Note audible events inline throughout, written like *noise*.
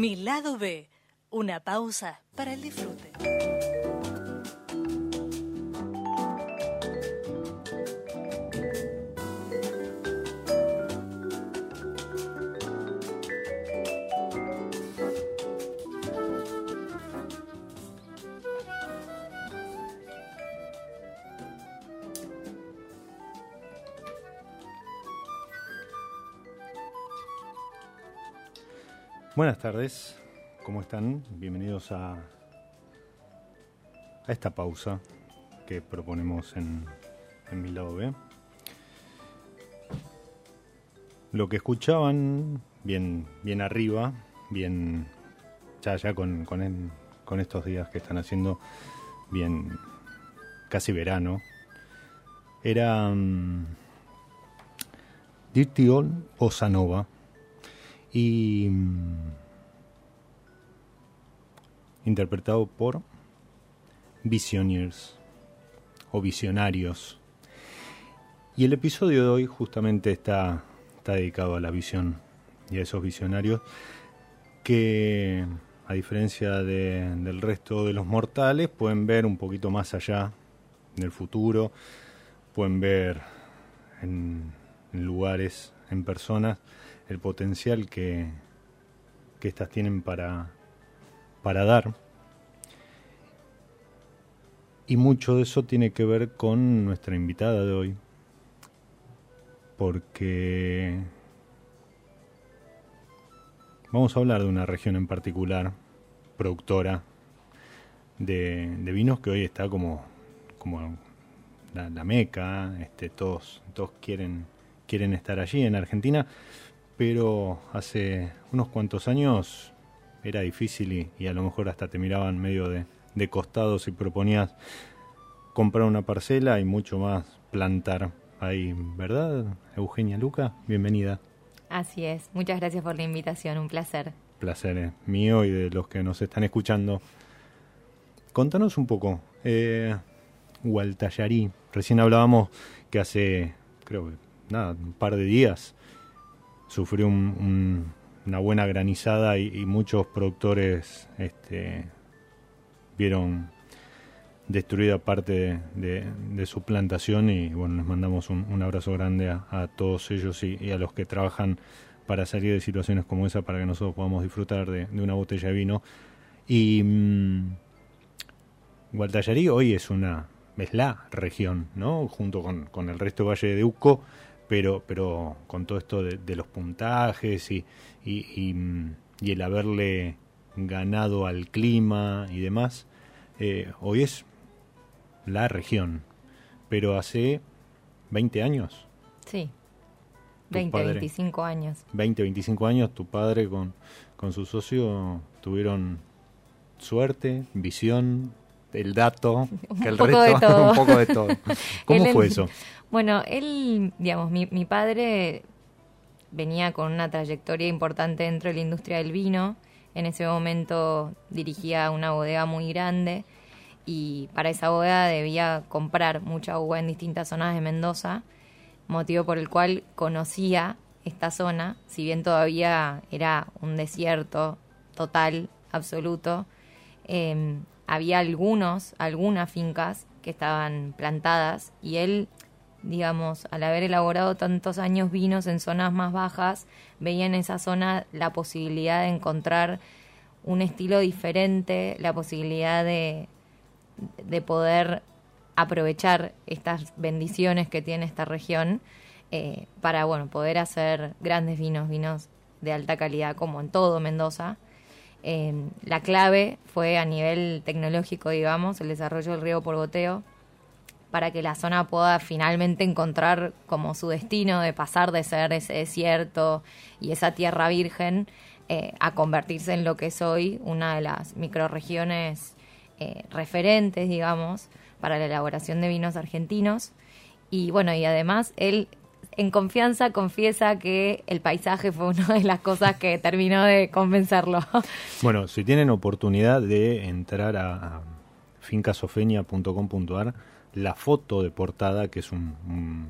Mi lado B, una pausa para el disfrute. Buenas tardes, ¿cómo están? Bienvenidos a, a esta pausa que proponemos en, en B. Lo que escuchaban, bien, bien arriba, bien ya, con, con, estos días que están haciendo bien casi verano, era mm, Dirty Old Bossa Nova y mm, interpretado por Visionaries o Visionarios. Y el episodio de hoy justamente está, está dedicado a la visión y a esos visionarios que a diferencia del resto de los mortales, pueden ver un poquito más allá del futuro, pueden ver en, lugares, en personas, el potencial que, que éstas tienen para, para dar. Y mucho de eso tiene que ver con nuestra invitada de hoy, porque Vamos a hablar de una región en particular, productora de, vinos que hoy está como, como la, meca, este, todos, todos quieren, quieren estar allí en Argentina, pero hace unos cuantos años era difícil y, a lo mejor hasta te miraban medio de, de costado si proponías comprar una parcela y mucho más plantar ahí, ¿verdad? Eugenia Luca, bienvenida. Así es. Muchas gracias por la invitación. Un placer. Placer es mío y de los que nos están escuchando. Contanos un poco. Eh, Hualtayarí. Recién hablábamos que hace, creo que, nada, un par de días sufrió una buena granizada y, muchos productores este, vieron destruida parte de, su plantación y bueno, les mandamos un, abrazo grande a, todos ellos y, a los que trabajan para salir de situaciones como esa para que nosotros podamos disfrutar de, una botella de vino. Y mmm, hoy es una es la región, ¿no? Junto con, el resto del Valle de Uco, pero, pero con todo esto de, los puntajes y, y, y, el haberle ganado al clima y demás, eh, hoy es la región, pero hace 20 años. Sí, 20, 25 años. 20, 25 años, tu padre con, con su socio tuvieron suerte, visión, el dato, *laughs* que el resto, *laughs* un poco de todo. *laughs* ¿Cómo fue eso? Bueno, él, digamos, mi, mi padre venía con una trayectoria importante dentro de la industria del vino. En ese momento dirigía una bodega muy grande y para esa boda debía comprar mucha uva en distintas zonas de Mendoza, motivo por el cual conocía esta zona, si bien todavía era un desierto total, absoluto, em, había algunos, algunas fincas que estaban plantadas y él, digamos, al haber elaborado tantos años vinos en zonas más bajas, veía en esa zona la posibilidad de encontrar un estilo diferente, la posibilidad de, de poder aprovechar estas bendiciones que tiene esta región eh, para bueno poder hacer grandes vinos, vinos de alta calidad como en todo Mendoza. Eh, la clave fue a nivel tecnológico, digamos, el desarrollo del río por goteo para que la zona pueda finalmente encontrar como su destino de pasar de ser ese desierto y esa tierra virgen eh, a convertirse en lo que es hoy una de las microregiones eh, referentes, digamos, para la elaboración de vinos argentinos. Y bueno, y además él en confianza confiesa que el paisaje fue una de las cosas que terminó de convencerlo. *laughs* Bueno, si tienen oportunidad de entrar a, fincasofenia.com.ar, la foto de portada, que es un,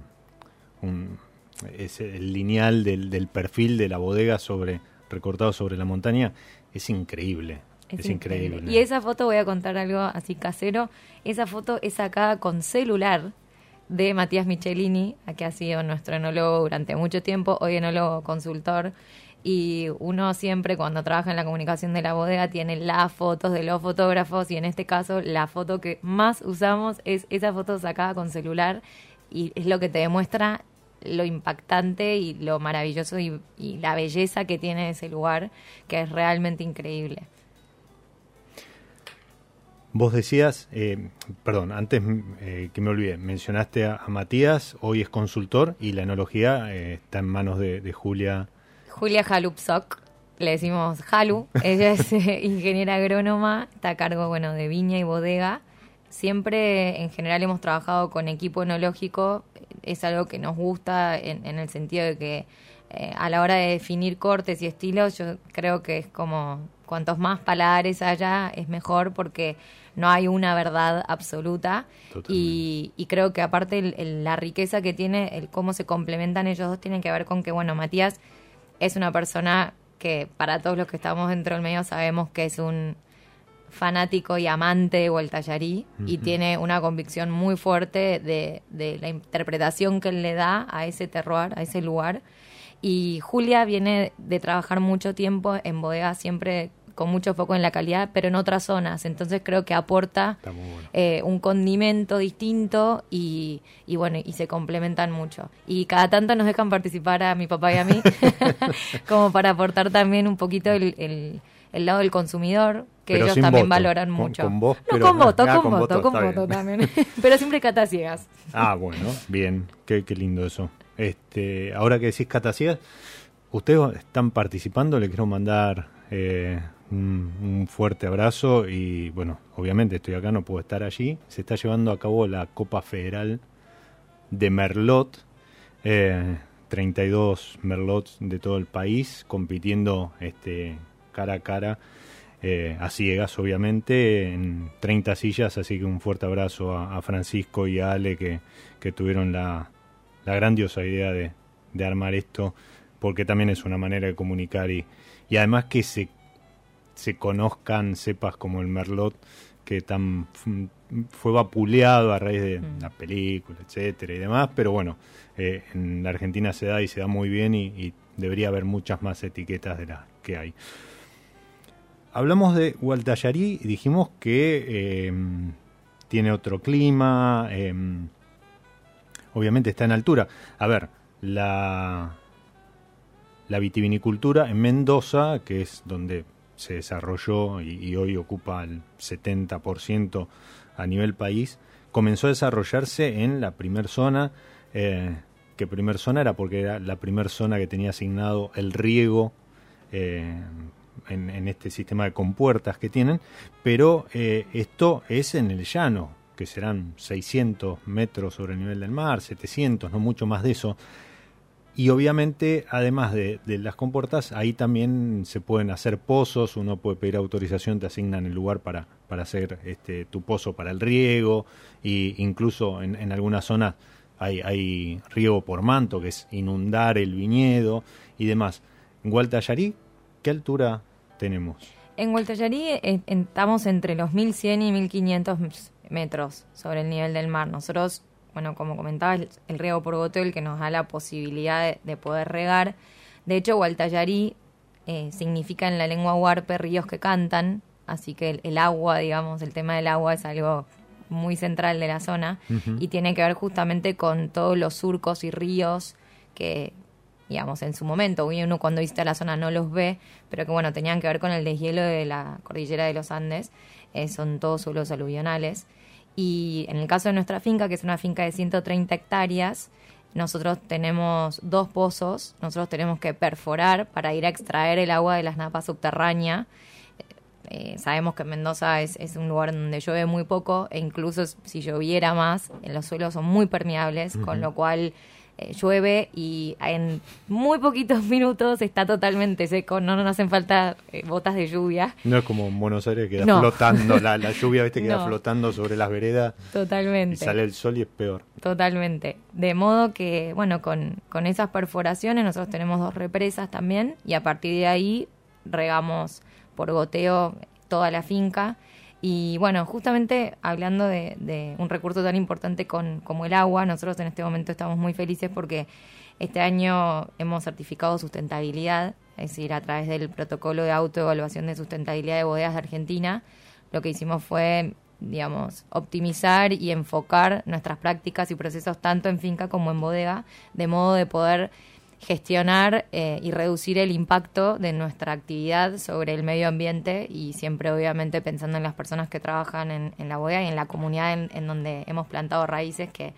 es el lineal del, del, perfil de la bodega sobre recortado sobre la montaña, es increíble. Es, increíble. Y esa foto, voy a contar algo así casero, esa foto es sacada con celular de Matías Michelini, que ha sido nuestro enólogo durante mucho tiempo, hoy enólogo consultor. Y uno siempre cuando trabaja en la comunicación de la bodega tiene las fotos de los fotógrafos y en este caso la foto que más usamos es esa foto sacada con celular y es lo que te demuestra lo impactante y lo maravilloso y la belleza que tiene ese lugar, que es realmente increíble. Vos decías, eh, perdón, antes eh, que me olvidé, mencionaste a, Matías, hoy es consultor y la enología eh, está en manos de, Julia. Julia Jalupsok, le decimos Jalu, ella es *laughs* ingeniera agrónoma, está a cargo bueno, de viña y bodega. Siempre en general hemos trabajado con equipo enológico, es algo que nos gusta en, en el sentido de que a la hora de definir cortes y estilos, yo creo que es como cuantos más paladares haya, es mejor porque no hay una verdad absoluta. Y, creo que aparte la riqueza que tiene, el cómo se complementan ellos dos, tiene que ver con que, bueno, Matías es una persona que para todos los que estamos dentro del medio sabemos que es un fanático y amante de Gualtallarí y tiene una convicción muy fuerte de, de, la interpretación que él le da a ese terroir, a ese lugar. Y Julia viene de trabajar mucho tiempo en bodega siempre con mucho foco en la calidad, pero en otras zonas. Entonces creo que aporta eh, un condimento distinto y, y, bueno, y se complementan mucho. Y cada tanto nos dejan participar a mi papá y a mí, *laughs* *laughs* como para aportar también un poquito el, el, lado del consumidor, que ellos también valoran mucho. Con, vos, no, con voto, ah, con, voto, con voto también. *laughs* pero siempre catas ciegas. Ah, bueno, bien, qué, qué lindo eso. Este, ahora que decís catas ciegas, ustedes están participando, le quiero mandar eh, un, fuerte abrazo y bueno, obviamente estoy acá, no puedo estar allí. Se está llevando a cabo la Copa Federal de Merlot. 32 eh, Merlots de todo el país compitiendo este, cara a cara, eh, a ciegas obviamente, en 30 sillas, así que un fuerte abrazo a, Francisco y a Ale que, que tuvieron la, la, grandiosa idea de, de, armar esto, porque también es una manera de comunicar y, y además que se se conozcan cepas como el Merlot que tan fue vapuleado a raíz de mm. la película, etcétera y demás, pero bueno, eh, en la Argentina se da y se da muy bien y, debería haber muchas más etiquetas de las que hay. Hablamos de Gualtallarí y dijimos que em, tiene otro clima, em, obviamente está en altura. A ver, la, la vitivinicultura en Mendoza, que es donde se desarrolló y, hoy ocupa el 70% a nivel país, comenzó a desarrollarse en la primer zona, eh, que primer zona era porque era la primer zona que tenía asignado el riego eh, en, este sistema de compuertas que tienen, pero eh, esto es en el llano, que serán 600 metros sobre el nivel del mar, 700, no mucho más de eso. Y obviamente, además de, las compuertas, ahí también se pueden hacer pozos, uno puede pedir autorización, te asignan el lugar para, para hacer este, tu pozo para el riego, e incluso en, en algunas zonas hay, hay, riego por manto, que es inundar el viñedo y demás. En Gualtallarí, ¿qué altura tenemos? En Gualtallarí eh, estamos entre los 1100 y 1500 metros sobre el nivel del mar. Nosotros bueno, como comentaba, el, riego por goteo el que nos da la posibilidad de, poder regar. De hecho, Gualtallarí eh, significa en la lengua huarpe ríos que cantan, así que el, agua, digamos, el tema del agua es algo muy central de la zona y tiene que ver justamente con todos los surcos y ríos que, digamos, en su momento, uno cuando visita la zona no los ve, pero que bueno, tenían que ver con el deshielo de la cordillera de los Andes, eh, son todos suelos aluvionales. Y en el caso de nuestra finca, que es una finca de 130 hectáreas, nosotros tenemos dos pozos, nosotros tenemos que perforar para ir a extraer el agua de las napas subterráneas. Eh, sabemos que Mendoza es, es, un lugar donde llueve muy poco e incluso si lloviera más, los suelos son muy permeables, con lo cual eh, llueve y en muy poquitos *laughs* minutos está totalmente seco, no nos hacen falta eh, botas de lluvia. No es como en Buenos Aires que queda flotando, la, *laughs* lluvia ¿viste? queda flotando sobre las veredas. Totalmente. Y sale el sol y es peor. Totalmente. De modo que, bueno, con, con esas perforaciones nosotros tenemos dos represas también y a partir de ahí regamos por goteo toda la finca y bueno, justamente hablando de, un recurso tan importante con, como el agua, nosotros en este momento estamos muy felices porque este año hemos certificado sustentabilidad, es decir, a través del protocolo de autoevaluación de sustentabilidad de bodegas de Argentina, lo que hicimos fue, digamos, optimizar y enfocar nuestras prácticas y procesos tanto en finca como en bodega, de modo de poder gestionar eh, y reducir el impacto de nuestra actividad sobre el medio ambiente y siempre obviamente pensando en las personas que trabajan en, la bodega y en la comunidad en, donde hemos plantado raíces que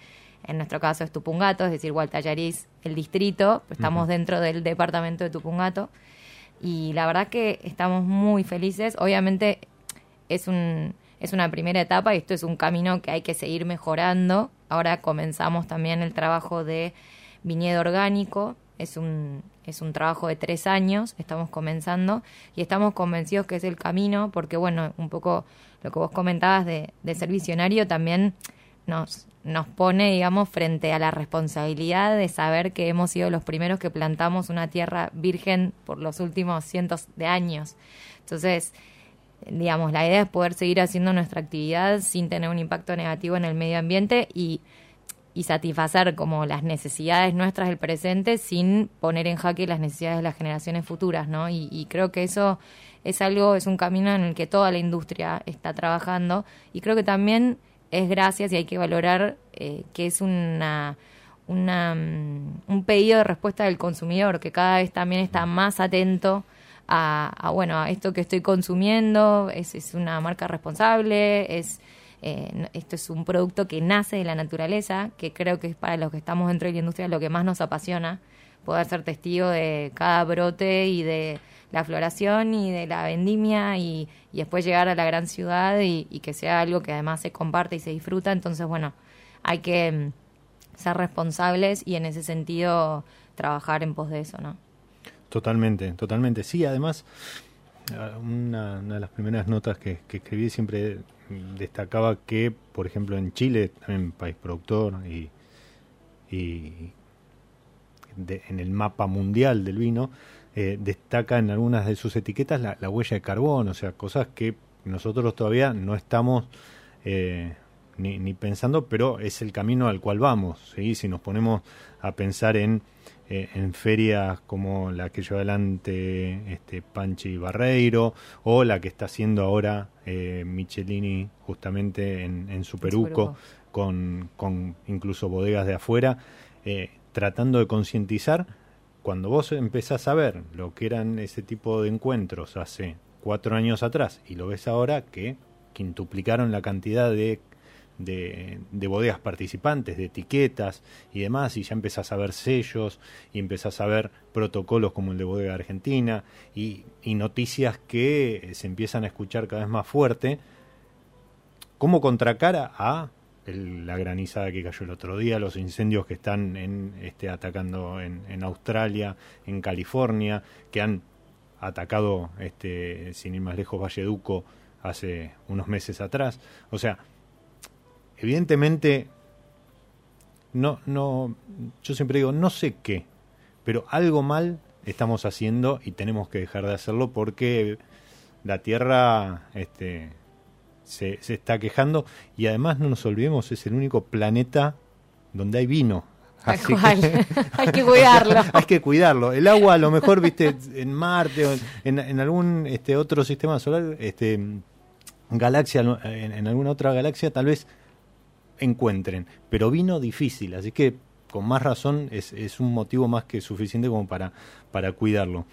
en nuestro caso es Tupungato, es decir, Gualtallariz, el distrito, estamos dentro del departamento de Tupungato. Y la verdad que estamos muy felices, obviamente es un es una primera etapa y esto es un camino que hay que seguir mejorando. Ahora comenzamos también el trabajo de viñedo orgánico, es un, es un trabajo de tres años, estamos comenzando y estamos convencidos que es el camino porque, bueno, un poco lo que vos comentabas de, de ser visionario también nos, nos pone, digamos, frente a la responsabilidad de saber que hemos sido los primeros que plantamos una tierra virgen por los últimos cientos de años. Entonces, digamos, la idea es poder seguir haciendo nuestra actividad sin tener un impacto negativo en el medio ambiente y, y satisfacer como las necesidades nuestras del presente sin poner en jaque las necesidades de las generaciones futuras, ¿no? Y, y creo que eso es algo, es un camino en el que toda la industria está trabajando y creo que también es gracias y hay que valorar eh, que es una, una, mm, un pedido de respuesta del consumidor que cada vez también está más atento a, bueno a esto que estoy consumiendo es, es una marca responsable es eh, esto es un producto que nace de la naturaleza que creo que es para los que estamos dentro de la industria lo que más nos apasiona poder ser testigo de cada brote y de la floración y de la vendimia y, después llegar a la gran ciudad y, que sea algo que además se comparte y se disfruta. Entonces, bueno, hay que mm, ser responsables y en ese sentido trabajar en pos de eso, ¿no? Totalmente, totalmente. Sí, además, una, de las primeras notas que, escribí siempre destacaba que, por ejemplo, en Chile, también país productor y, y en el mapa mundial del vino, eh, destaca en algunas de sus etiquetas la, huella de carbón, o sea, cosas que nosotros todavía no estamos eh, ni, pensando, pero es el camino al cual vamos. ¿sí? Si nos ponemos a pensar en, eh, en ferias como la que lleva adelante este, Panchi Barreiro o la que está haciendo ahora Michelini justamente en, en Superuco, con, con incluso bodegas de afuera, tratando de concientizar. Cuando vos empezás a ver lo que eran ese tipo de encuentros hace cuatro años atrás y lo ves ahora que quintuplicaron la cantidad de, de, bodegas participantes, de etiquetas y demás, y ya empezás a ver sellos y empezás a ver protocolos como el de Bodega Argentina y, noticias que se empiezan a escuchar cada vez más fuerte, como contracara a la granizada que cayó el otro día, los incendios que están en, este, atacando en, Australia, en California, que han atacado, este, sin ir más lejos, Valleduco hace unos meses atrás. O sea, evidentemente, no, no, yo siempre digo, no sé qué, pero algo mal estamos haciendo y tenemos que dejar de hacerlo porque la Tierra, este, se, se está quejando y además no nos olvidemos, es el único planeta donde hay vino. *laughs* hay que cuidarlo. hay que cuidarlo. El agua a lo mejor, viste, en Marte o en, en algún este otro sistema solar, este galaxia, en, en, alguna otra galaxia tal vez encuentren, pero vino difícil, así que con más razón es, un motivo más que suficiente como para, cuidarlo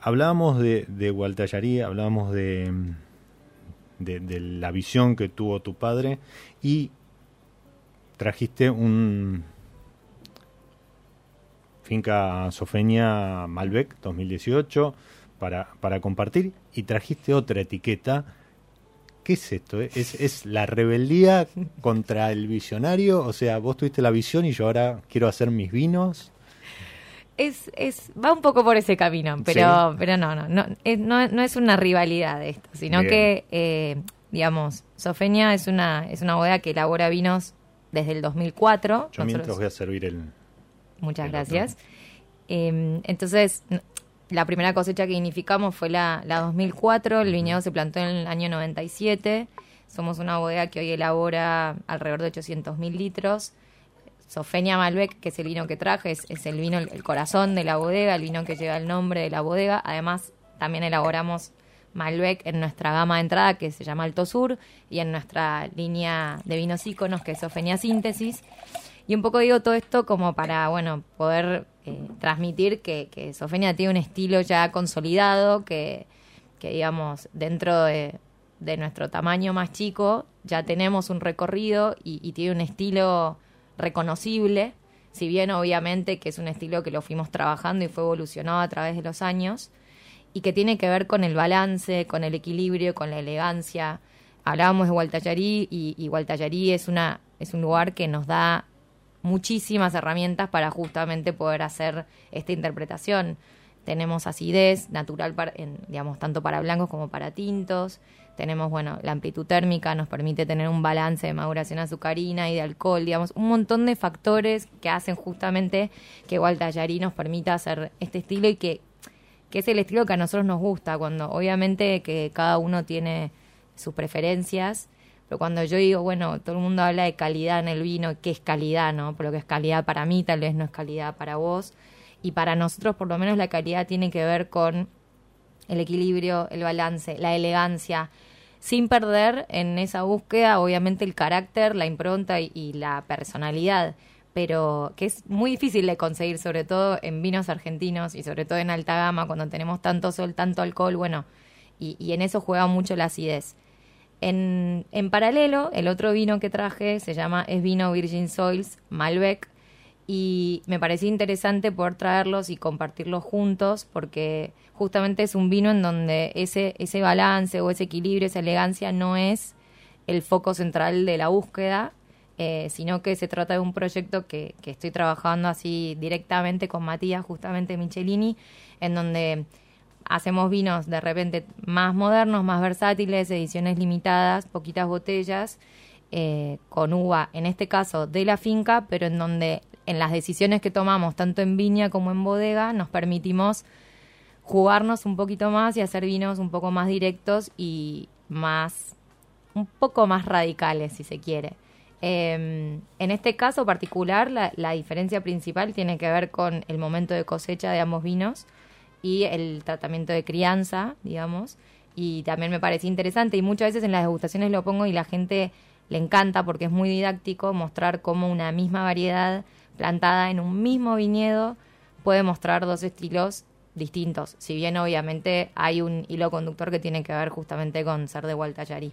hablábamos de, de hablábamos de, la visión que tuvo tu padre y trajiste un finca Sofeña Malbec 2018 para, para compartir y trajiste otra etiqueta. ¿Qué es esto? ¿Es, ¿Es la rebeldía contra el visionario? O sea, vos tuviste la visión y yo ahora quiero hacer mis vinos es, es, va un poco por ese camino, pero, pero no, no, no es, no, es una rivalidad esto, sino que, eh, digamos, Sofeña es una, es una bodega que elabora vinos desde el 2004. Yo mientras voy a servir el... Muchas gracias. Em, entonces, la primera cosecha que significamos fue la, la 2004, el viñedo se plantó en el año 97, somos una bodega que hoy elabora alrededor de 800 mil litros Sofenia Malbec, que es el vino que traje, es, el vino, el corazón de la bodega, el vino que lleva el nombre de la bodega. Además, también elaboramos Malbec en nuestra gama de entrada que se llama Alto Sur y en nuestra línea de vinos íconos que es Sofenia Síntesis. Y un poco digo todo esto como para, bueno, poder eh, transmitir que, que, Sofenia tiene un estilo ya consolidado, que, que digamos, dentro de, nuestro tamaño más chico ya tenemos un recorrido y tiene un estilo reconocible, si bien obviamente que es un estilo que lo fuimos trabajando y fue evolucionado a través de los años, y que tiene que ver con el balance, con el equilibrio, con la elegancia. Hablábamos de Gualtallarí y, y es, una, es un lugar que nos da muchísimas herramientas para justamente poder hacer esta interpretación. tenemos acidez natural, para, en, digamos, tanto para blancos como para tintos. Tenemos, bueno, la amplitud térmica nos permite tener un balance de maduración azucarina y de alcohol, digamos, un montón de factores que hacen justamente que Gualtallarí nos permita hacer este estilo y que, que es el estilo que a nosotros nos gusta, cuando obviamente que cada uno tiene sus preferencias, pero cuando yo digo, bueno, todo el mundo habla de calidad en el vino, ¿qué es calidad, no? Pero lo que es calidad para mí tal vez no es calidad para vos, y para nosotros por lo menos la calidad tiene que ver con el equilibrio, el balance, la elegancia, sin perder en esa búsqueda obviamente el carácter, la impronta y, la personalidad, pero que es muy difícil de conseguir, sobre todo en vinos argentinos y sobre todo en alta gama, cuando tenemos tanto sol, tanto alcohol, bueno, y, y en eso juega mucho la acidez. En, en, paralelo, el otro vino que traje se llama es vino Virgin Soils Malbec y me parecía interesante poder traerlos y compartirlos juntos porque justamente es un vino en donde ese, ese balance o ese equilibrio, esa elegancia no es el foco central de la búsqueda, eh, sino que se trata de un proyecto que, que estoy trabajando así directamente con Matías, justamente Michelini, en donde hacemos vinos de repente más modernos, más versátiles, ediciones limitadas, poquitas botellas, eh, con uva, en este caso de la finca, pero en donde en las decisiones que tomamos, tanto en viña como en bodega, nos permitimos jugarnos un poquito más y hacer vinos un poco más directos y más, un poco más radicales, si se quiere. Em, en este caso particular, la, la, diferencia principal tiene que ver con el momento de cosecha de ambos vinos y el tratamiento de crianza, digamos. Y también me parece interesante y muchas veces en las degustaciones lo pongo y la gente le encanta porque es muy didáctico mostrar cómo una misma variedad plantada en un mismo viñedo puede mostrar dos estilos distintos, si bien obviamente hay un hilo conductor que tiene que ver justamente con ser de Gualtallarí.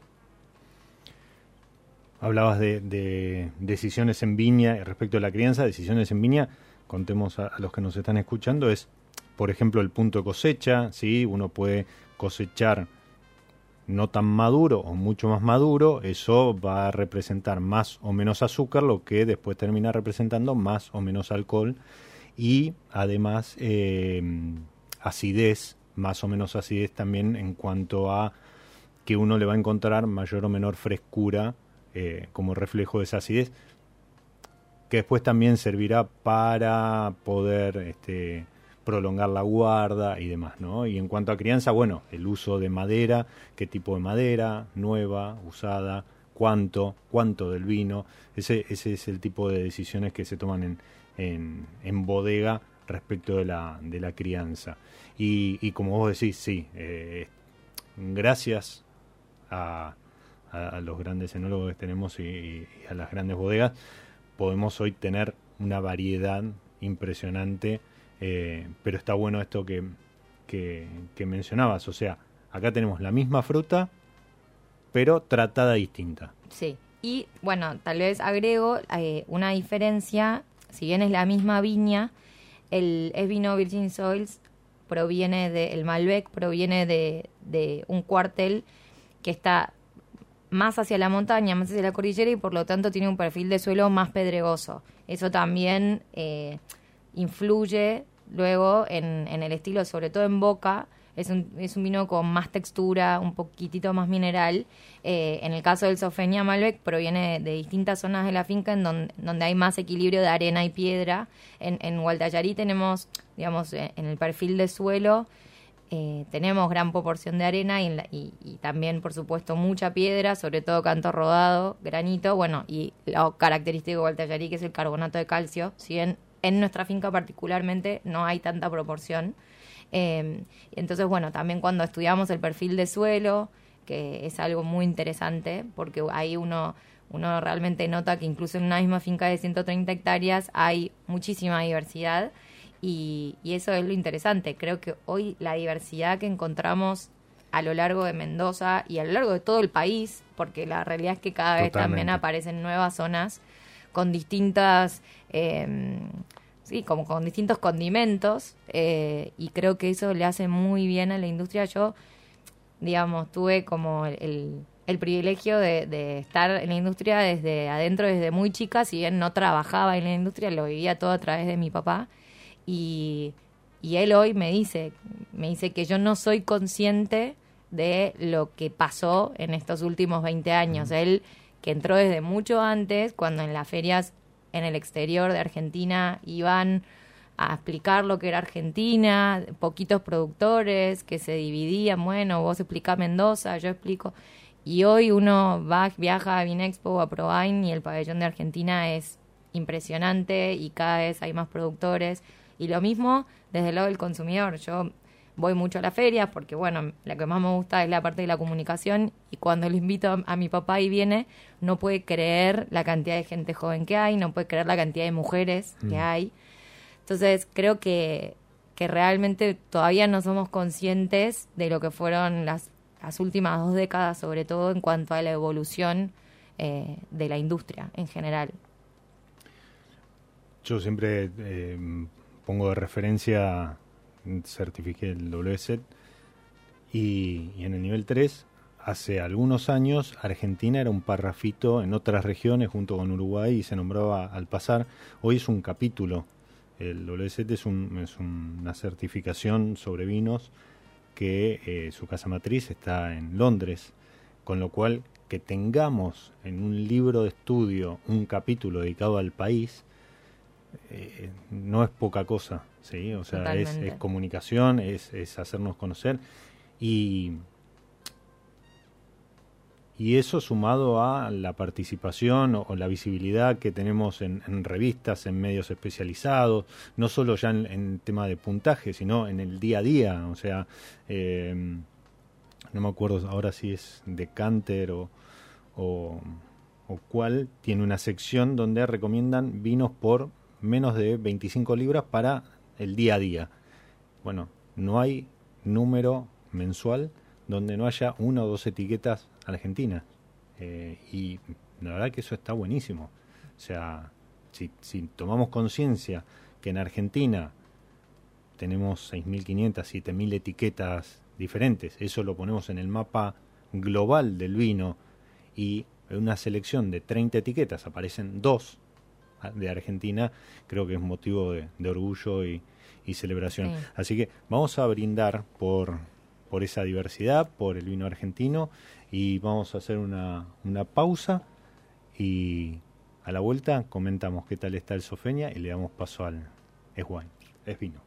Hablabas de, decisiones en viña respecto a la crianza, decisiones en viña, contemos a, los que nos están escuchando, es por ejemplo el punto de cosecha, ¿sí? uno puede cosechar no tan maduro o mucho más maduro, eso va a representar más o menos azúcar, lo que después termina representando más o menos alcohol y además eh, acidez, más o menos acidez también en cuanto a que uno le va a encontrar mayor o menor frescura eh, como reflejo de esa acidez, que después también servirá para poder este, prolongar la guarda y demás, ¿no? Y en cuanto a crianza, bueno, el uso de madera, qué tipo de madera, nueva, usada, cuánto, cuánto del vino, ese, ese es el tipo de decisiones que se toman en, en, bodega respecto de la, de la crianza. Y, como vos decís, sí, eh, gracias a, a, los grandes enólogos que tenemos y a las grandes bodegas, podemos hoy tener una variedad impresionante eh, pero está bueno esto que, que, mencionabas, o sea, acá tenemos la misma fruta, pero tratada distinta. Sí, y bueno, tal vez agrego eh, una diferencia, si bien es la misma viña, el es vino Virgin Soils proviene de, el Malbec proviene de, de un cuartel que está más hacia la montaña, más hacia la cordillera y por lo tanto tiene un perfil de suelo más pedregoso. Eso también eh, influye luego en, en, el estilo, sobre todo en boca. Es un, es un vino con más textura, un poquitito más mineral. Eh, en el caso del Sofenia Malbec proviene de, distintas zonas de la finca en donde, hay más equilibrio de arena y piedra. En, en Gualtallarí tenemos, digamos, eh, en el perfil de suelo, eh, tenemos gran proporción de arena y, y, y, también, por supuesto, mucha piedra, sobre todo canto rodado, granito, bueno, y lo característico de Gualtallarí, que es el carbonato de calcio, si bien en nuestra finca particularmente no hay tanta proporción. Eh, entonces, bueno, también cuando estudiamos el perfil de suelo, que es algo muy interesante, porque ahí uno, uno realmente nota que incluso en una misma finca de 130 hectáreas hay muchísima diversidad y, y eso es lo interesante. Creo que hoy la diversidad que encontramos a lo largo de Mendoza y a lo largo de todo el país, porque la realidad es que cada vez también aparecen nuevas zonas con distintas, eh, sí, como con distintos condimentos eh, y creo que eso le hace muy bien a la industria. Yo, digamos, tuve como el, el privilegio de, de, estar en la industria desde adentro, desde muy chica, si bien no trabajaba en la industria, lo vivía todo a través de mi papá y Y él hoy me dice, me dice que yo no soy consciente de lo que pasó en estos últimos 20 años. Él, que entró desde mucho antes, cuando en las ferias en el exterior de Argentina iban a explicar lo que era Argentina, poquitos productores que se dividían, bueno, vos explicás Mendoza, yo explico. Y hoy uno va, viaja a Vinexpo o a Provine y el pabellón de Argentina es impresionante y cada vez hay más productores. Y lo mismo desde el lado del consumidor. Yo voy mucho a las ferias porque, bueno, la que más me gusta es la parte de la comunicación y cuando le invito a, mi papá y viene, no puede creer la cantidad de gente joven que hay, no puede creer la cantidad de mujeres que mm. hay. Entonces, creo que, que realmente todavía no somos conscientes de lo que fueron las, las últimas dos décadas, sobre todo en cuanto a la evolución eh, de la industria en general. Yo siempre eh, pongo de referencia certifiqué el WSET y, en el nivel 3 hace algunos años Argentina era un parrafito en otras regiones junto con Uruguay y se nombraba al pasar. Hoy es un capítulo. El WSET es, un, es una certificación sobre vinos que eh, su casa matriz está en Londres, con lo cual que tengamos en un libro de estudio un capítulo dedicado al país eh, no es poca cosa, ¿sí? O sea, es, comunicación, es, hacernos conocer. Y, y eso sumado a la participación o, la visibilidad que tenemos en, revistas, en medios especializados, no solo ya en, tema de puntaje, sino en el día a día, o sea, eh, no me acuerdo ahora si es de Canter o, o, o cuál, tiene una sección donde recomiendan vinos por menos de 25 libras para el día a día. Bueno, no hay número mensual donde no haya una o dos etiquetas argentinas. Eh, y la verdad que eso está buenísimo. O sea, si, si tomamos conciencia que en Argentina tenemos 6.500, 7.000 etiquetas diferentes, eso lo ponemos en el mapa global del vino y en una selección de 30 etiquetas aparecen dos de Argentina, creo que es motivo de, orgullo y, celebración. Así que vamos a brindar por, por esa diversidad, por el vino argentino y vamos a hacer una, una pausa y a la vuelta comentamos qué tal está el Sofeña y le damos paso al Es Wine, es vino.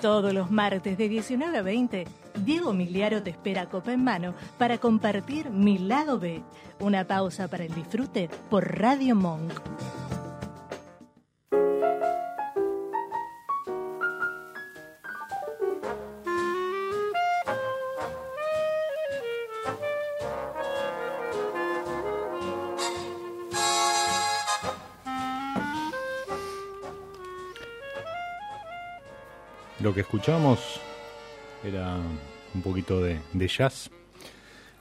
Todos los martes de 19 a 20, Diego Miliaro te espera copa en mano para compartir Mi Lado B. Una pausa para el disfrute por Radio Monk. Que escuchamos era un poquito de, jazz.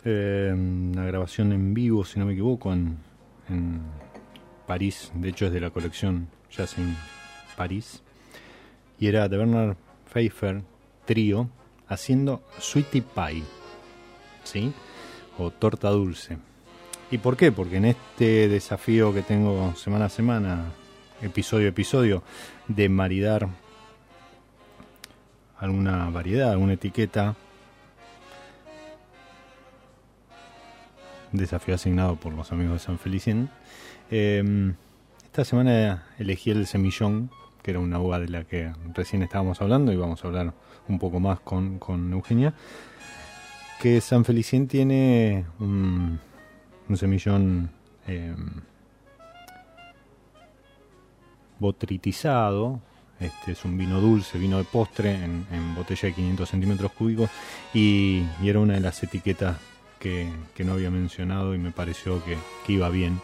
Eh, una grabación en vivo, si no me equivoco, en, en París. De hecho, es de la colección Jazz en París. Y era de Bernard Pfeiffer, trío, haciendo Sweetie Pie. ¿Sí? O torta dulce. ¿Y por qué? Porque en este desafío que tengo semana a semana, episodio a episodio, de maridar alguna variedad, alguna etiqueta. Desafío asignado por los amigos de San Felicien. Eh, esta semana elegí el semillón, que era una uva de la que recién estábamos hablando y vamos a hablar un poco más con, con Eugenia. Que San Felicien tiene un, un semillón eh, botritizado, este es un vino dulce, vino de postre en, botella de 500 centímetros cúbicos y, era una de las etiquetas que, no había mencionado y me pareció que, que, iba bien.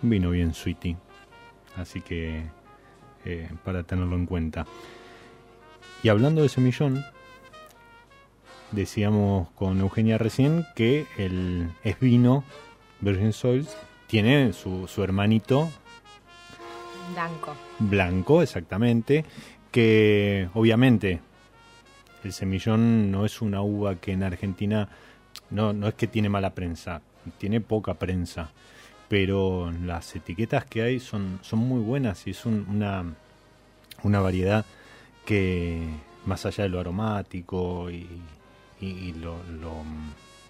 Vino bien sweetie, así que eh, para tenerlo en cuenta. Y hablando de semillón, decíamos con Eugenia recién que el es vino Virgin Soils tiene su hermanito Blanco. Blanco, exactamente. Que obviamente el semillón no es una uva que en Argentina no, no es que tiene mala prensa, tiene poca prensa. Pero las etiquetas que hay son, son muy buenas y es un, una, una variedad que más allá de lo aromático y, lo, lo,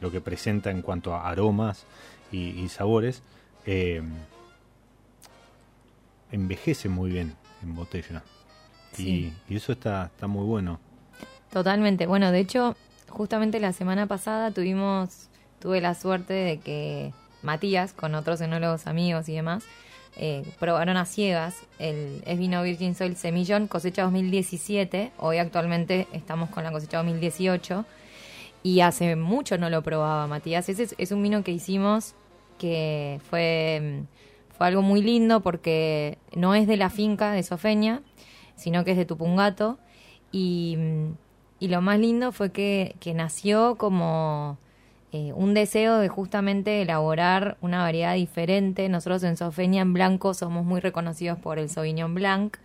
lo, que presenta en cuanto a aromas y, y sabores, eh, envejece muy bien en botella. Sí. Y, y, eso está, está muy bueno. Totalmente. Bueno, de hecho, justamente la semana pasada tuvimos, tuve la suerte de que Matías, con otros enólogos amigos y demás, eh, probaron a ciegas el es vino Virgin Soil Semillón, cosecha 2017. Hoy actualmente estamos con la cosecha 2018. Y hace mucho no lo probaba Matías. Ese es, es un vino que hicimos que fue fue algo muy lindo porque no es de la finca de Sofeña, sino que es de Tupungato. Y, y lo más lindo fue que, que nació como eh, un deseo de justamente elaborar una variedad diferente. Nosotros en Sofeña en Blanco somos muy reconocidos por el Sauvignon Blanc,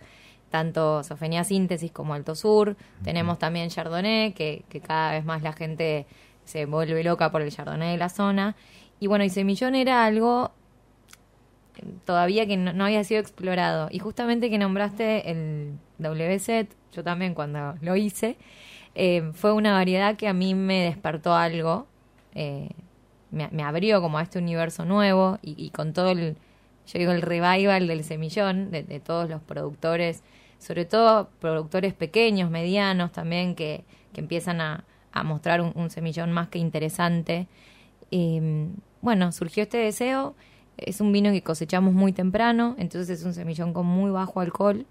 tanto Sofeña Síntesis como Alto Sur. Tenemos también Chardonnay, que, que cada vez más la gente se vuelve loca por el Chardonnay de la zona. Y bueno, y Semillón era algo todavía que no, no, había sido explorado. Y justamente que nombraste el WZ, yo también cuando lo hice, eh, fue una variedad que a mí me despertó algo, eh, me, abrió como a este universo nuevo y, y, con todo el, yo digo, el revival del semillón, de, de todos los productores, sobre todo productores pequeños, medianos también, que, que empiezan a, a mostrar un, un, semillón más que interesante. Eh, bueno, surgió este deseo es un vino que cosechamos muy temprano, entonces es un semillón con muy bajo alcohol.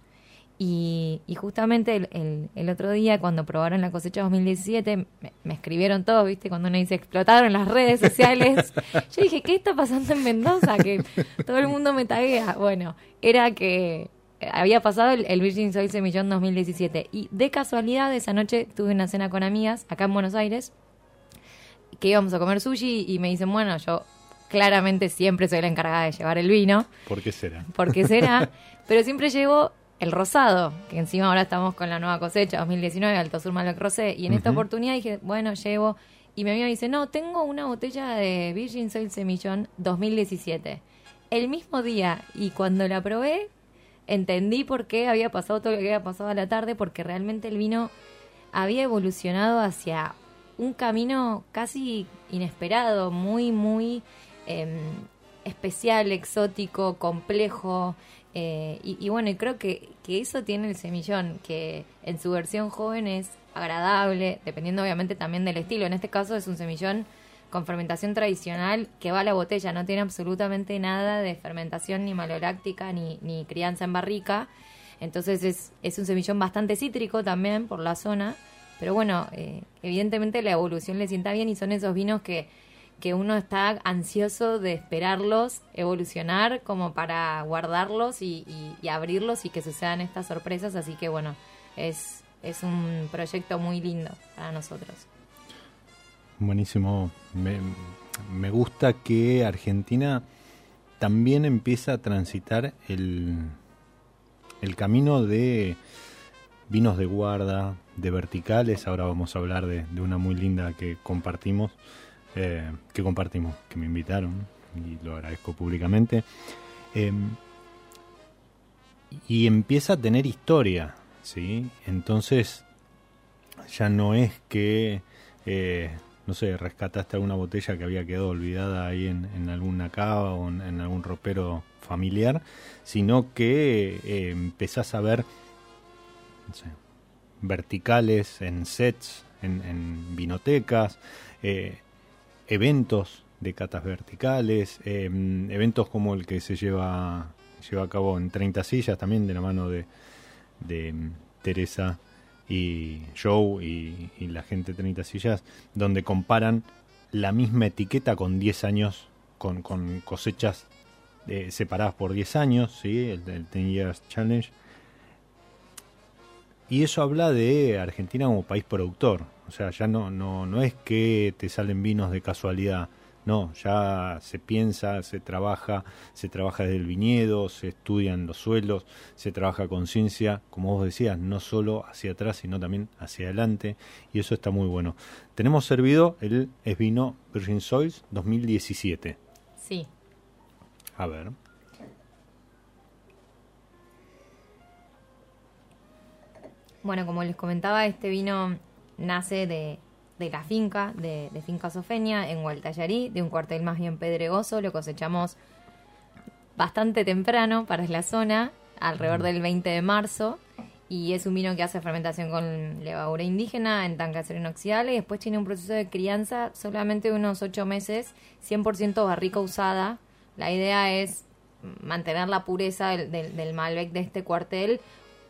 Y, y justamente el, el, el, otro día, cuando probaron la cosecha 2017, me, me, escribieron todos, ¿viste? Cuando uno dice explotaron las redes sociales. *laughs* Yo dije, ¿qué está pasando en Mendoza? Que todo el mundo me taguea. Bueno, era que había pasado el, el Virgin Soy Semillón 2017. Y de casualidad, esa noche tuve una cena con amigas acá en Buenos Aires, que íbamos a comer sushi y me dicen, bueno, yo claramente siempre soy la encargada de llevar el vino. ¿Por qué será? ¿Por qué será? *laughs* Pero siempre llevo el rosado, que encima ahora estamos con la nueva cosecha 2019, Alto Sur Malbec Rosé, y en uh -huh. esta oportunidad dije, bueno, llevo, y mi amigo dice, no, tengo una botella de Virgin Soil Semillón 2017. El mismo día, y cuando la probé, entendí por qué había pasado todo lo que había pasado a la tarde, porque realmente el vino había evolucionado hacia un camino casi inesperado, muy, muy eh, especial, exótico, complejo, Eh, y, y, bueno, creo que, que eso tiene el semillón, que en su versión joven es agradable, dependiendo obviamente también del estilo. En este caso es un semillón con fermentación tradicional que va a la botella, no tiene absolutamente nada de fermentación ni maloláctica ni, ni crianza en barrica. Entonces es, es un semillón bastante cítrico también por la zona. Pero bueno, eh, evidentemente la evolución le sienta bien y son esos vinos que, que uno está ansioso de esperarlos evolucionar como para guardarlos y, abrirlos y que sucedan estas sorpresas. Así que bueno, es, es un proyecto muy lindo para nosotros. Buenísimo. Me, gusta que Argentina también empieza a transitar el, el camino de vinos de guarda, de verticales. Ahora vamos a hablar de una muy linda que compartimos, eh, que compartimos, que me invitaron y lo agradezco públicamente. Eh, y empieza a tener historia, ¿sí? Entonces ya no es que... Eh, no sé, rescataste alguna botella que había quedado olvidada ahí en, en alguna cava o en, algún ropero familiar, sino que eh, empezás a ver verticales en sets, en, en vinotecas, eh, eventos de catas verticales, eh, eventos como el que se lleva, lleva a cabo en 30 sillas, también de la mano de, de Teresa y Joe y, y, la gente 30 sillas, donde comparan la misma etiqueta con 10 años, con, con cosechas eh, separadas por 10 años, ¿sí? el, el 10 Years Challenge. Y eso habla de Argentina como país productor. O sea, ya no, no, no es que te salen vinos de casualidad. No, ya se piensa, se trabaja, se trabaja desde el viñedo, se estudian los suelos, se trabaja con ciencia, como vos decías, no solo hacia atrás, sino también hacia adelante, y eso está muy bueno. Tenemos servido el es vino Virgin Soils 2017. Sí. A ver. Bueno, como les comentaba, este vino nace de, de la finca, de, de, Finca Sofenia, en Gualtallarí, de un cuartel más bien pedregoso. Lo cosechamos bastante temprano para la zona, alrededor del 20 de marzo. Y es un vino que hace fermentación con levadura indígena en tanque acero inoxidable. Y después tiene un proceso de crianza solamente de unos 8 meses, 100% barrica usada. La idea es mantener la pureza del, del, del Malbec de este cuartel,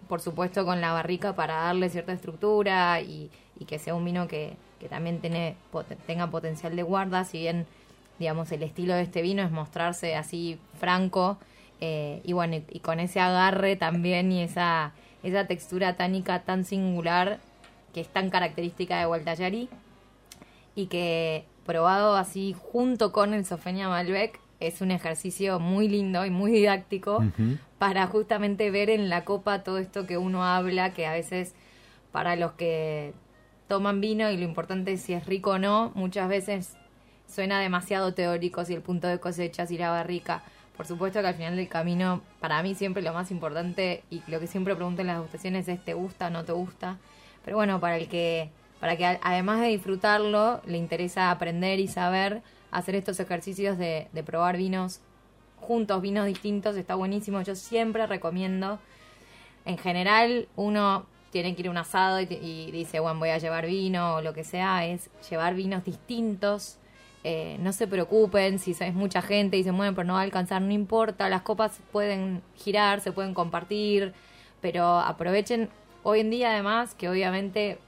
por supuesto con la barrica para darle cierta estructura y, que sea un vino que, también tiene, tenga potencial de guarda, si bien, digamos, el estilo de este vino es mostrarse así franco, eh, y bueno, y, con ese agarre también y esa, esa textura tánica tan singular que es tan característica de Gualtallari, y que probado así junto con el Sofenia Malbec es un ejercicio muy lindo y muy didáctico uh -huh. para justamente ver en la copa todo esto que uno habla, que a veces para los que toman vino y lo importante es si es rico o no, muchas veces suena demasiado teórico si el punto de cosecha, si la barrica. Por supuesto que al final del camino, para mí siempre lo más importante y lo que siempre pregunto en las degustaciones es ¿te gusta o no te gusta? Pero bueno, para el que, para que además de disfrutarlo, le interesa aprender y saber hacer estos ejercicios de, de probar vinos juntos, vinos distintos, está buenísimo. Yo siempre recomiendo, en general, uno tiene que ir a un asado y, y, dice, bueno, voy a llevar vino o lo que sea, es llevar vinos distintos. Eh, no se preocupen si es mucha gente y dicen, bueno, pero no va a alcanzar, no importa, las copas pueden girar, se pueden compartir, pero aprovechen hoy en día además que obviamente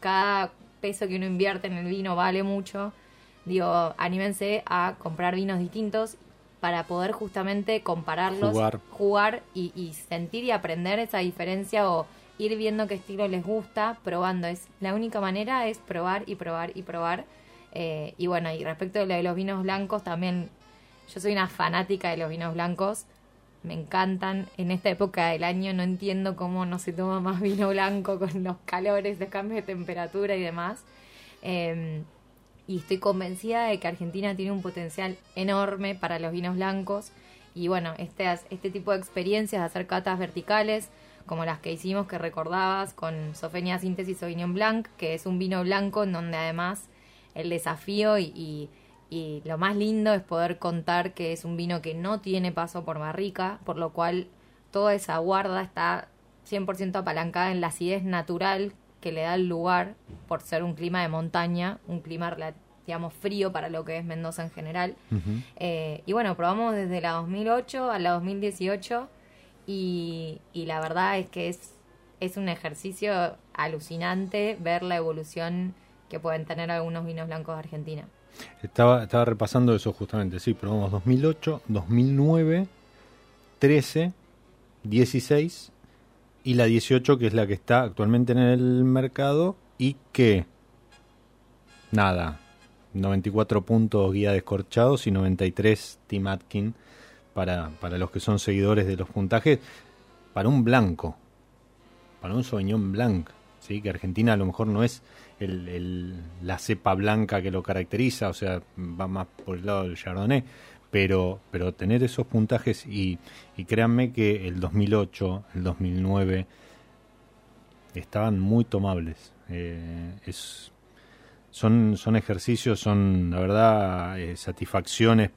cada peso que uno invierte en el vino vale mucho. Digo, anímense a comprar vinos distintos para poder justamente compararlos, jugar, jugar y, y sentir y aprender esa diferencia o ir viendo qué estilo les gusta, probando. Es la única manera es probar y probar y probar. Eh, y bueno, y respecto de lo de los vinos blancos, también yo soy una fanática de los vinos blancos. Me encantan. En esta época del año no entiendo cómo no se toma más vino blanco con los calores, los cambios de temperatura y demás. Eh, y estoy convencida de que Argentina tiene un potencial enorme para los vinos blancos. Y bueno, este, este tipo de experiencias de hacer catas verticales, como las que hicimos que recordabas con Sofenia Síntesis Sauvignon Blanc, que es un vino blanco en donde además el desafío y, y, y lo más lindo es poder contar que es un vino que no tiene paso por barrica, por lo cual toda esa guarda está 100% apalancada en la acidez natural que le da el lugar por ser un clima de montaña, un clima digamos frío para lo que es Mendoza en general. Eh, y bueno, probamos desde la 2008 a la 2018 y, y la verdad es que es, es un ejercicio alucinante ver la evolución que pueden tener algunos vinos blancos de Argentina. Estaba, estaba repasando eso justamente, sí, probamos 2008, 2009, 13, 16 y la 18 que es la que está actualmente en el mercado y que nada, 94 puntos guía descorchados y 93 Tim Atkin para, para los que son seguidores de los puntajes para un blanco, para un Sauvignon Blanc, ¿sí? que Argentina a lo mejor no es el, la cepa blanca que lo caracteriza, o sea, va más por el lado del Chardonnay, pero, pero tener esos puntajes y, y créanme que el 2008, el 2009 estaban muy tomables. Eh, son, son ejercicios, son la verdad eh, satisfacciones,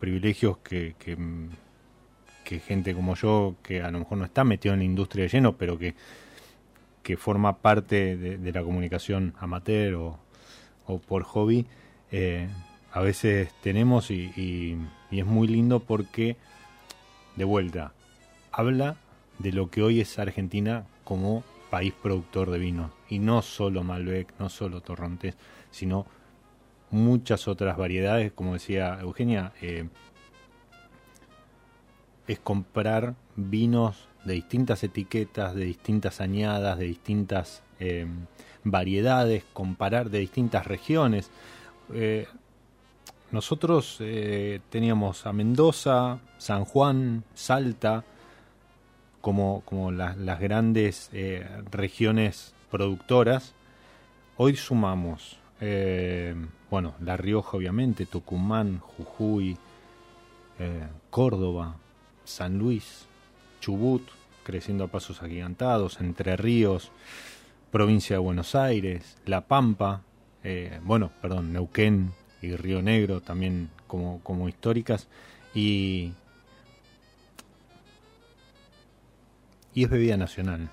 privilegios que, que, gente como yo, que a lo mejor no está metido en la industria de lleno, pero que que forma parte de, la comunicación amateur o, por hobby, eh, a veces tenemos y, es muy lindo porque, de vuelta, habla de lo que hoy es Argentina como país productor de vinos. Y no solo Malbec, no solo Torrontés, sino muchas otras variedades, como decía Eugenia, eh, es comprar vinos de distintas etiquetas, de distintas añadas, de distintas eh, variedades, comparar de distintas regiones. Eh, nosotros eh, teníamos a Mendoza, San Juan, Salta, como, como las grandes regiones productoras. Hoy sumamos, bueno, La Rioja obviamente, Tucumán, Jujuy, Córdoba, San Luis, Chubut, creciendo a pasos agigantados, Entre Ríos, provincia de Buenos Aires, La Pampa, eh, bueno, perdón, Neuquén y Río Negro también como, como históricas, y, y es bebida nacional.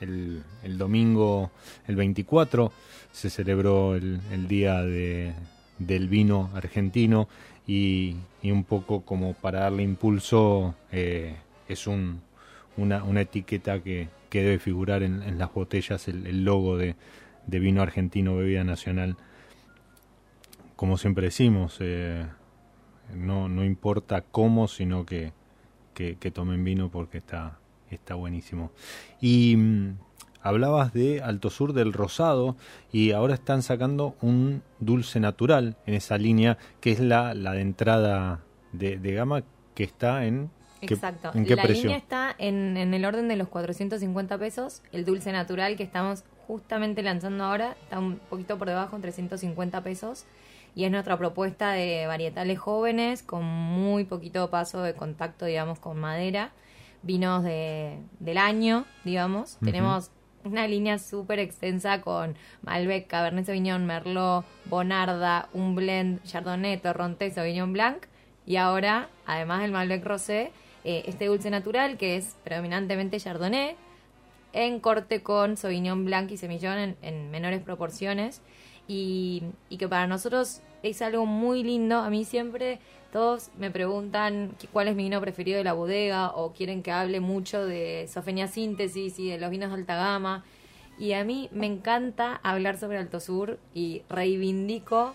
El, el, domingo, el 24, se celebró el, el día de, del vino argentino y, y, un poco como para darle impulso eh, es un, una, una etiqueta que, que, debe figurar en, las botellas, el, logo de, de, vino argentino, bebida nacional. Como siempre decimos, eh, no, no importa cómo, sino que, que, tomen vino porque está, está buenísimo. Y mm, hablabas de Alto Sur del Rosado y ahora están sacando un dulce natural en esa línea que es la, la de entrada de, de gama que está en Exacto. la línea está en, el orden de los 450 pesos. El dulce natural que estamos justamente lanzando ahora está un poquito por debajo, en 350 pesos. Y es nuestra propuesta de varietales jóvenes con muy poquito paso de contacto, digamos, con madera. Vinos de, del año, digamos. Tenemos una línea súper extensa con Malbec, Cabernet Sauvignon, Merlot, Bonarda, un blend Chardonnay, Torrontés, Sauvignon Blanc. Y ahora, además del Malbec Rosé, eh, este dulce natural que es predominantemente chardonnay, en corte con sauvignon blanc y semillón en, menores proporciones y, que para nosotros es algo muy lindo. A mí siempre todos me preguntan cuál es mi vino preferido de la bodega o quieren que hable mucho de Sofenia Síntesis y de los vinos de alta gama. Y a mí me encanta hablar sobre Alto Sur y reivindico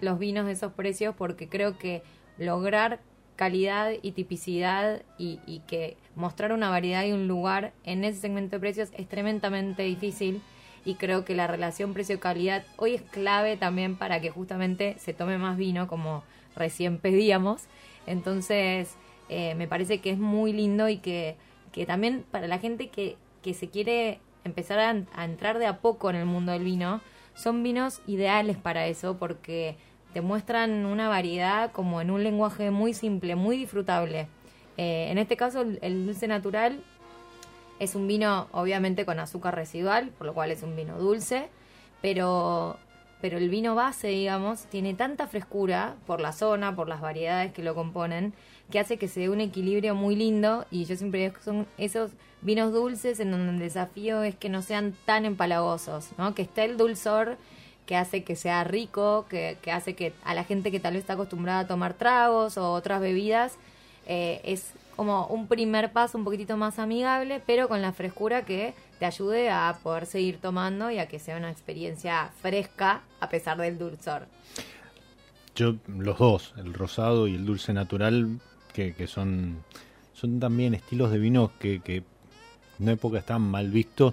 los vinos de esos precios porque creo que lograr calidad y tipicidad y, que mostrar una variedad y un lugar en ese segmento de precios es tremendamente difícil y creo que la relación precio-calidad hoy es clave también para que justamente se tome más vino como recién pedíamos. Entonces eh, me parece que es muy lindo y que, que también para la gente que, que se quiere empezar a, entrar de a poco en el mundo del vino, son vinos ideales para eso porque te muestran una variedad como en un lenguaje muy simple, muy disfrutable. Eh, en este caso, el, dulce natural es un vino obviamente con azúcar residual, por lo cual es un vino dulce, pero pero el vino base, digamos, tiene tanta frescura por la zona, por las variedades que lo componen, que hace que se dé un equilibrio muy lindo y yo siempre digo que son esos vinos dulces en donde el desafío es que no sean tan empalagosos, ¿no? Que esté el dulzor que hace que sea rico, que, que hace que a la gente que tal vez está acostumbrada a tomar tragos o otras bebidas, eh, es como un primer paso un poquitito más amigable, pero con la frescura que te ayude a poder seguir tomando y a que sea una experiencia fresca a pesar del dulzor. Yo, los dos, el rosado y el dulce natural, que, que son, son también estilos de vino que, que en una época estaban mal vistos,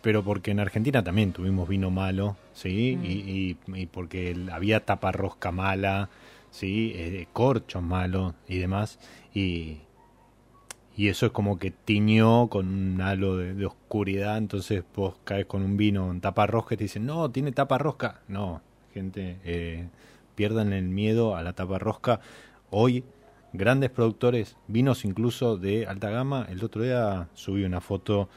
pero porque en Argentina también tuvimos vino malo, ¿sí? Mm. Y, y- y porque había taparrosca mala, ¿sí? Eh, corchos malos y demás, y, y eso es como que tiñó con un halo de, oscuridad, entonces vos caes con un vino en tapa rosca y te dicen, no, tiene tapa rosca. No, gente, eh, pierdan el miedo a la tapa rosca. Hoy, grandes productores, vinos incluso de alta gama. El otro día subí una foto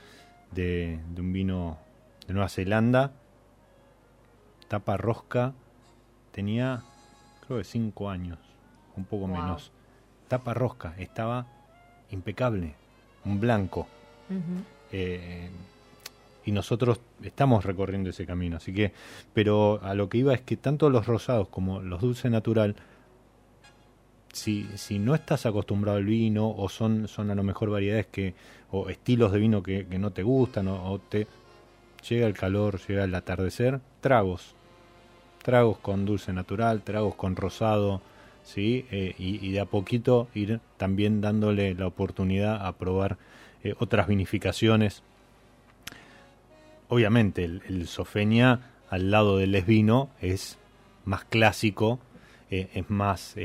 de, de un vino de Nueva Zelanda, tapa rosca, tenía creo que 5 años, un poco Wow. menos. Tapa rosca, estaba impecable, un blanco. Eh, y nosotros estamos recorriendo ese camino, así que, pero a lo que iba es que tanto los rosados como los dulce natural, si, si no estás acostumbrado al vino o son, son a lo mejor variedades que, o estilos de vino que, que no te gustan o, o te llega el calor, llega el atardecer, tragos, tragos con dulce natural, tragos con rosado, ¿sí? Eh, y, de a poquito ir también dándole la oportunidad a probar eh, otras vinificaciones. Obviamente el, el Sofeña al lado del Lesvino es más clásico, eh, es más...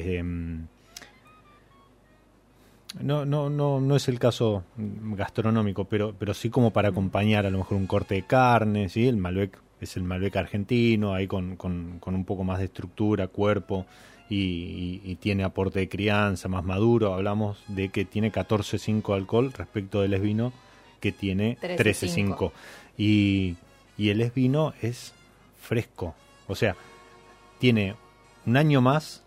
no, no, no, no es el caso gastronómico, pero, pero sí como para acompañar a lo mejor un corte de carne, ¿sí? El Malbec es el Malbec argentino, ahí con, con, con un poco más de estructura, cuerpo, y, y- y tiene aporte de crianza, más maduro. Hablamos de que tiene 14.5 alcohol respecto del Esvino, que tiene 13.5. 13.5. Y, y el Esvino es fresco, o sea, tiene un año más,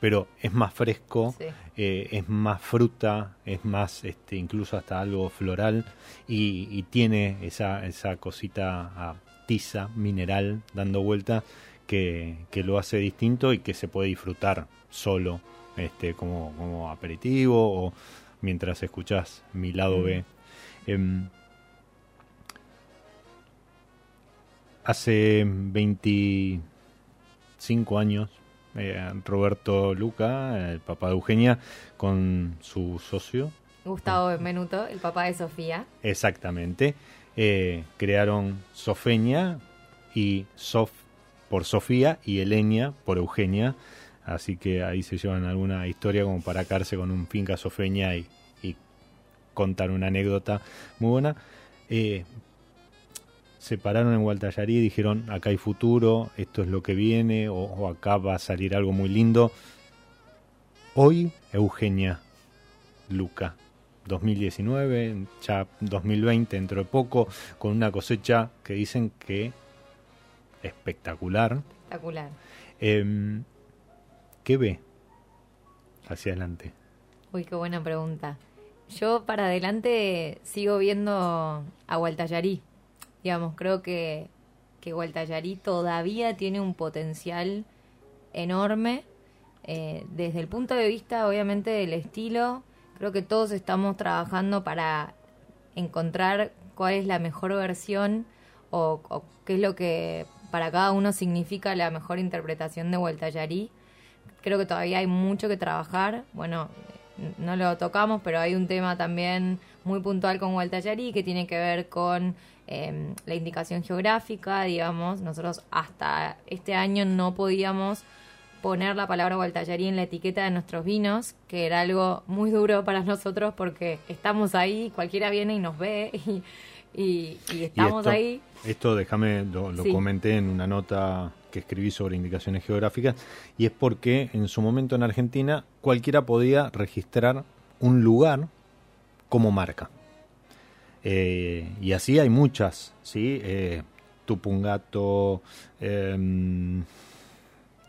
pero es más fresco, Sí. eh, es más fruta, es más, este, incluso hasta algo floral y, y tiene esa, esa cosita a tiza, mineral, dando vuelta que, que lo hace distinto y que se puede disfrutar solo, este, como, como aperitivo o mientras escuchás mi lado B. Em, hace 25 años eh, Roberto Luca, el papá de Eugenia, con su socio, Gustavo Benvenuto, el papá de Sofía. exactamente, eh, crearon Sofeña y Sof por Sofía y Elenia por Eugenia. Así que ahí se llevan alguna historia como para caerse con un finca Sofeña y, y contar una anécdota muy buena. Eh, se pararon en Gualtallarí y dijeron, acá hay futuro, esto es lo que viene, o, o acá va a salir algo muy lindo. Hoy, Eugenia Luca, 2019, ya 2020, dentro de poco, con una cosecha que dicen que espectacular. Espectacular. Em, ¿Qué ve hacia adelante? Uy, qué buena pregunta. Yo para adelante sigo viendo a Gualtallarí. Digamos, creo que, que Gualtallarí todavía tiene un potencial enorme. eh, desde el punto de vista, obviamente, del estilo, creo que todos estamos trabajando para encontrar cuál es la mejor versión o, qué es lo que para cada uno significa la mejor interpretación de Gualtallarí creo que todavía hay mucho que trabajar. Bueno, no lo tocamos, pero hay un tema también muy puntual con Gualtallarí que tiene que ver con eh, la indicación geográfica, digamos. Nosotros hasta este año no podíamos poner la palabra Gualtallarí en la etiqueta de nuestros vinos, que era algo muy duro para nosotros porque estamos ahí, cualquiera viene y nos ve *laughs* y, y- y Y estamos esto, ahí. Esto, déjame, lo, lo Sí. comenté en una nota que escribí sobre indicaciones geográficas, y es porque en su momento en Argentina cualquiera podía registrar un lugar como marca. Eh, y así hay muchas, ¿sí? Eh, Tupungato, em,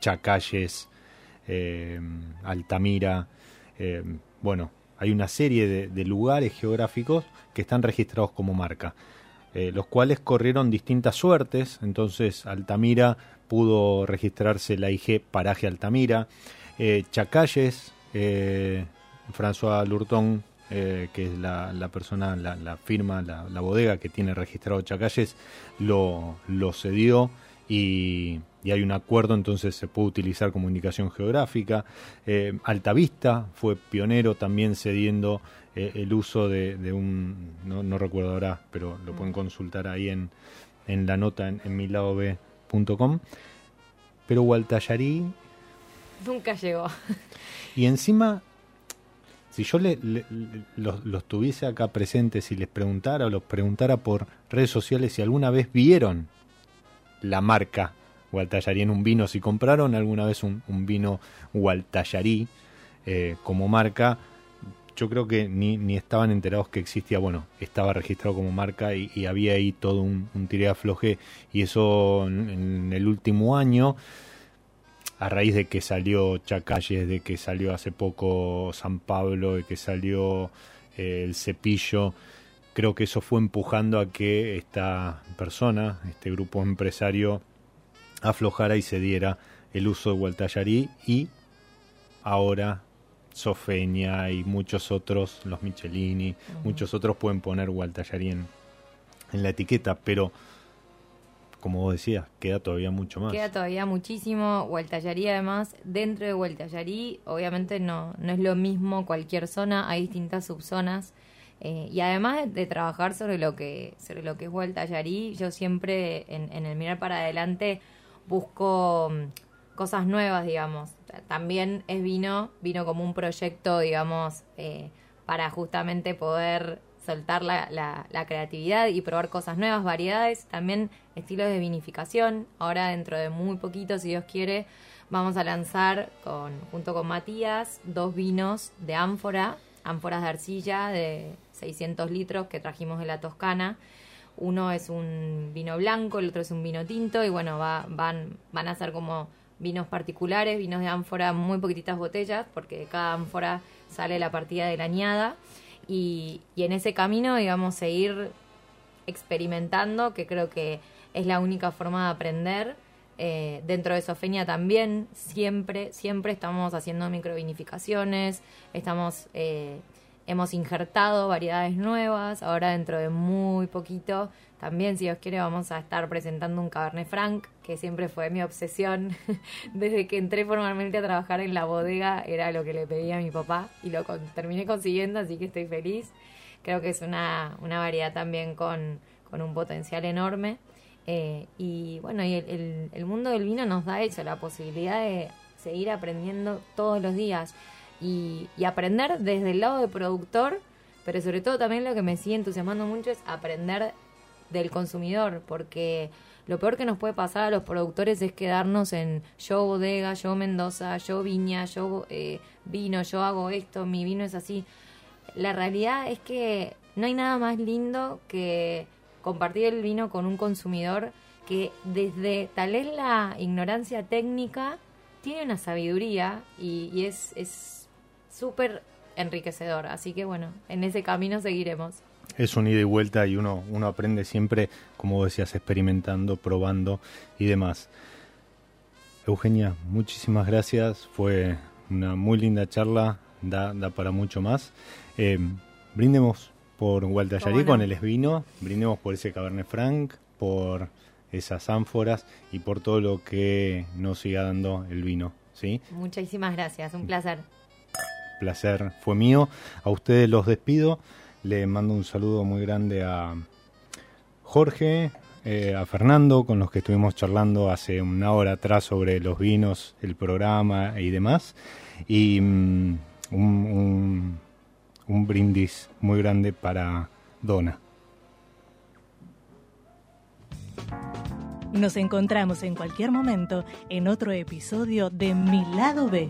Chacalles, em, Altamira. em, bueno, hay una serie de, lugares geográficos que están registrados como marca, eh, los cuales corrieron distintas suertes. Entonces, Altamira pudo registrarse la IG Paraje Altamira. Eh, Chacalles, eh, François Lurton, que es la, persona, la, firma, la, la bodega que tiene registrado Chacalles, lo, lo cedió y, y hay un acuerdo, entonces se puede utilizar como indicación geográfica. Eh, Altavista fue pionero también cediendo eh, el uso de, de un, no, no recuerdo ahora, pero lo pueden consultar ahí en, en la nota en, en miladob.com. Pero Gualtallarí Nunca llegó. y encima, si yo le- los, los tuviese acá presentes y les preguntara o los preguntara por redes sociales si alguna vez vieron la marca Gualtallarí en un vino, si compraron alguna vez un, vino Gualtallarí eh, como marca, yo creo que ni, ni estaban enterados que existía, bueno, estaba registrado como marca y, había ahí todo un, un tiré afloje y eso en, en el último año a raíz de que salió Chacalles, de que salió hace poco San Pablo, de que salió eh, el cepillo, creo que eso fue empujando a que esta persona, este grupo empresario, aflojara y cediera el uso de Gualtallarí y ahora Sofeña y muchos otros, los Michelini, muchos otros pueden poner Gualtallarí en, en la etiqueta, pero como vos decías, queda todavía mucho más. Queda todavía muchísimo. Hualtallarí, además, dentro de Hualtallarí, obviamente no, no es lo mismo cualquier zona, hay distintas subzonas. Eh, y además de, trabajar sobre lo que sobre lo que es Hualtallarí, yo siempre en, en el mirar para adelante busco mm, cosas nuevas, digamos. También es vino, vino como un proyecto, digamos, eh, para justamente poder soltar la, la, la creatividad y probar cosas nuevas, variedades, también estilos de vinificación. Ahora dentro de muy poquito, si Dios quiere, vamos a lanzar con, junto con Matías dos vinos de ánfora, ánforas de arcilla de 600 litros que trajimos de la Toscana. Uno es un vino blanco, el otro es un vino tinto y bueno, va, van, van a ser como vinos particulares, vinos de ánfora, muy poquititas botellas, porque de cada ánfora sale la partida de la añada. Y, y en ese camino, digamos, seguir experimentando, que creo que es la única forma de aprender. Eh, dentro de Sofenia también, siempre, siempre estamos haciendo microvinificaciones, estamos, eh, hemos injertado variedades nuevas, ahora dentro de muy poquito, también si Dios quiere vamos a estar presentando un Cabernet Franc, que siempre fue mi obsesión, *laughs* desde que entré formalmente a trabajar en la bodega, era lo que le pedía a mi papá y lo con- terminé consiguiendo, así que estoy feliz. Creo que es una, una variedad también con, con un potencial enorme. Eh, y bueno, y el, el- el mundo del vino nos da eso, la posibilidad de seguir aprendiendo todos los días y, y aprender desde el lado de productor, pero sobre todo también lo que me sigue entusiasmando mucho es aprender del consumidor, porque lo peor que nos puede pasar a los productores es quedarnos en yo bodega, yo Mendoza, yo viña, yo eh, vino, yo hago esto, mi vino es así. La realidad es que no hay nada más lindo que compartir el vino con un consumidor que desde tal vez la ignorancia técnica tiene una sabiduría y, y es es súper enriquecedor. Así que bueno, en ese camino seguiremos. Es un ida y vuelta y uno, uno aprende siempre, como decías, experimentando, probando y demás. Eugenia, muchísimas gracias. Fue una muy linda charla, da, da para mucho más. Eh, brindemos por ¿Cómo no? con el esvino, brindemos por ese Cabernet Franc, por esas ánforas y por todo lo que nos siga dando el vino. ¿sí? Muchísimas gracias, un placer. Placer fue mío. A ustedes los despido. Le mando un saludo muy grande a Jorge, eh, a Fernando, con los que estuvimos charlando hace una hora atrás sobre los vinos, el programa y demás. Y mm, un, un- brindis muy grande para Donna. Nos encontramos en cualquier momento en otro episodio de Mi lado B.